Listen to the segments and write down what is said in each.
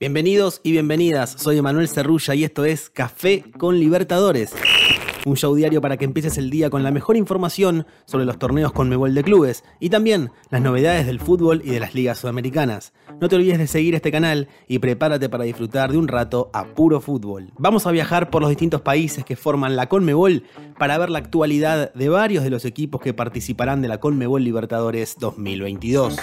Bienvenidos y bienvenidas, soy Emanuel Cerrulla y esto es Café con Libertadores. Un show diario para que empieces el día con la mejor información sobre los torneos con Mebol de clubes y también las novedades del fútbol y de las ligas sudamericanas. No te olvides de seguir este canal y prepárate para disfrutar de un rato a puro fútbol. Vamos a viajar por los distintos países que forman la Conmebol para ver la actualidad de varios de los equipos que participarán de la Conmebol Libertadores 2022.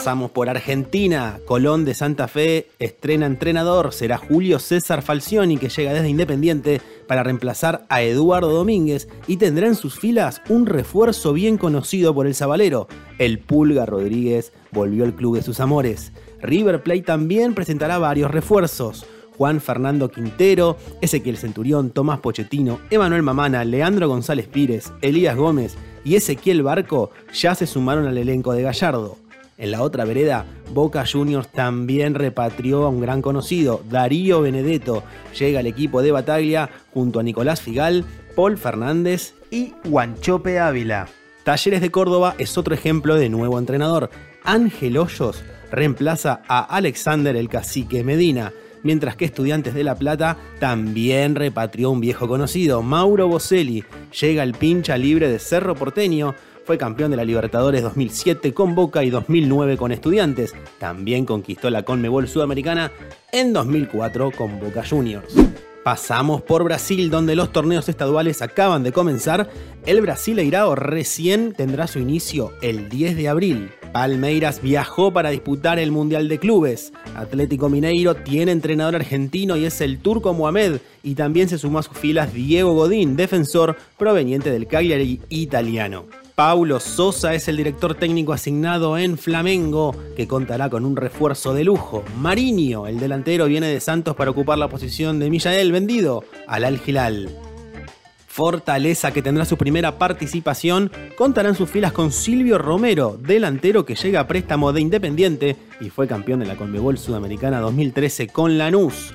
Pasamos por Argentina. Colón de Santa Fe estrena entrenador. Será Julio César Falcioni, que llega desde Independiente para reemplazar a Eduardo Domínguez y tendrá en sus filas un refuerzo bien conocido por el Zabalero. El Pulga Rodríguez volvió al club de sus amores. River Plate también presentará varios refuerzos. Juan Fernando Quintero, Ezequiel Centurión, Tomás Pochettino, Emanuel Mamana, Leandro González Pírez, Elías Gómez y Ezequiel Barco ya se sumaron al elenco de Gallardo. En la otra vereda, Boca Juniors también repatrió a un gran conocido, Darío Benedetto. Llega al equipo de Bataglia junto a Nicolás Figal, Paul Fernández y Guanchope Ávila. Talleres de Córdoba es otro ejemplo de nuevo entrenador. Ángel Hoyos reemplaza a Alexander el Cacique Medina mientras que Estudiantes de La Plata también repatrió un viejo conocido, Mauro Boselli. Llega el pincha libre de Cerro Porteño, fue campeón de la Libertadores 2007 con Boca y 2009 con Estudiantes. También conquistó la Conmebol Sudamericana en 2004 con Boca Juniors. Pasamos por Brasil, donde los torneos estaduales acaban de comenzar. El Brasileirao recién tendrá su inicio el 10 de abril. Palmeiras viajó para disputar el Mundial de Clubes. Atlético Mineiro tiene entrenador argentino y es el turco Mohamed. Y también se sumó a sus filas Diego Godín, defensor proveniente del Cagliari italiano. Paulo Sosa es el director técnico asignado en Flamengo, que contará con un refuerzo de lujo. Mariño, el delantero, viene de Santos para ocupar la posición de Millael, vendido al Al Hilal. Fortaleza, que tendrá su primera participación, contará en sus filas con Silvio Romero, delantero que llega a préstamo de Independiente y fue campeón de la Conmebol Sudamericana 2013 con Lanús.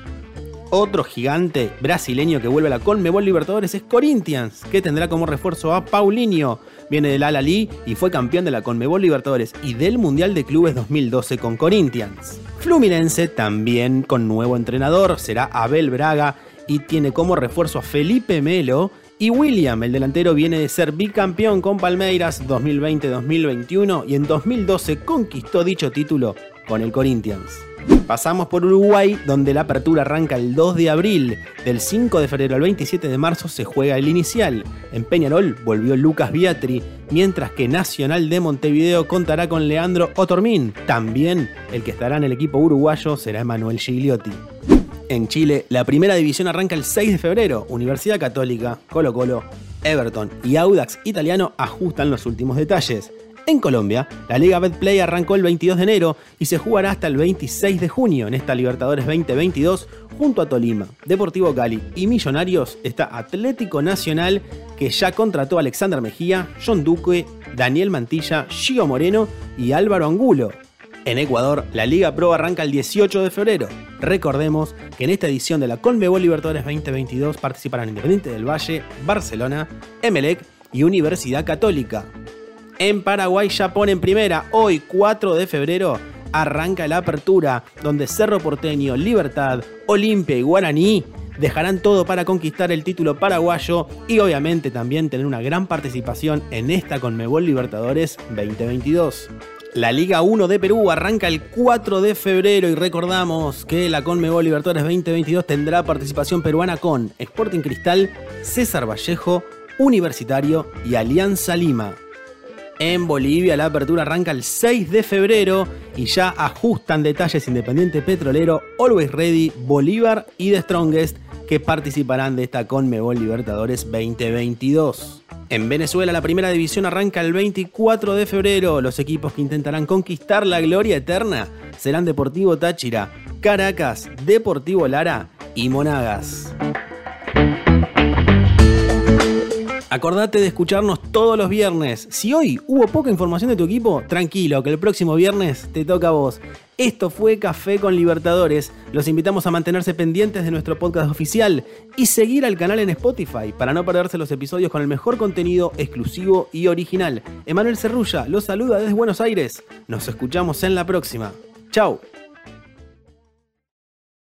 Otro gigante brasileño que vuelve a la Conmebol Libertadores es Corinthians, que tendrá como refuerzo a Paulinho, viene del Al y fue campeón de la Conmebol Libertadores y del Mundial de Clubes 2012 con Corinthians. Fluminense también con nuevo entrenador, será Abel Braga y tiene como refuerzo a Felipe Melo y William, el delantero, viene de ser bicampeón con Palmeiras 2020-2021 y en 2012 conquistó dicho título con el Corinthians. Pasamos por Uruguay, donde la apertura arranca el 2 de abril. Del 5 de febrero al 27 de marzo se juega el inicial. En Peñarol volvió Lucas Biatri, mientras que Nacional de Montevideo contará con Leandro Otormín. También el que estará en el equipo uruguayo será Emanuel Gigliotti. En Chile, la primera división arranca el 6 de febrero. Universidad Católica, Colo Colo, Everton y Audax Italiano ajustan los últimos detalles. En Colombia, la Liga Betplay arrancó el 22 de enero y se jugará hasta el 26 de junio en esta Libertadores 2022 junto a Tolima, Deportivo Cali y Millonarios está Atlético Nacional que ya contrató a Alexander Mejía, John Duque, Daniel Mantilla, Gio Moreno y Álvaro Angulo. En Ecuador, la Liga Pro arranca el 18 de febrero. Recordemos que en esta edición de la Conmebol Libertadores 2022 participarán Independiente del Valle, Barcelona, Emelec y Universidad Católica. En Paraguay ya en primera. Hoy, 4 de febrero, arranca la apertura, donde Cerro Porteño, Libertad, Olimpia y Guaraní dejarán todo para conquistar el título paraguayo y obviamente también tener una gran participación en esta Conmebol Libertadores 2022. La Liga 1 de Perú arranca el 4 de febrero y recordamos que la Conmebol Libertadores 2022 tendrá participación peruana con Sporting Cristal, César Vallejo, Universitario y Alianza Lima. En Bolivia la apertura arranca el 6 de febrero y ya ajustan detalles Independiente Petrolero, Always Ready, Bolívar y The Strongest que participarán de esta Conmebol Libertadores 2022. En Venezuela la primera división arranca el 24 de febrero. Los equipos que intentarán conquistar la gloria eterna serán Deportivo Táchira, Caracas, Deportivo Lara y Monagas. Acordate de escucharnos todos los viernes. Si hoy hubo poca información de tu equipo, tranquilo, que el próximo viernes te toca a vos. Esto fue Café con Libertadores. Los invitamos a mantenerse pendientes de nuestro podcast oficial y seguir al canal en Spotify para no perderse los episodios con el mejor contenido exclusivo y original. Emanuel Cerrulla los saluda desde Buenos Aires. Nos escuchamos en la próxima. Chao.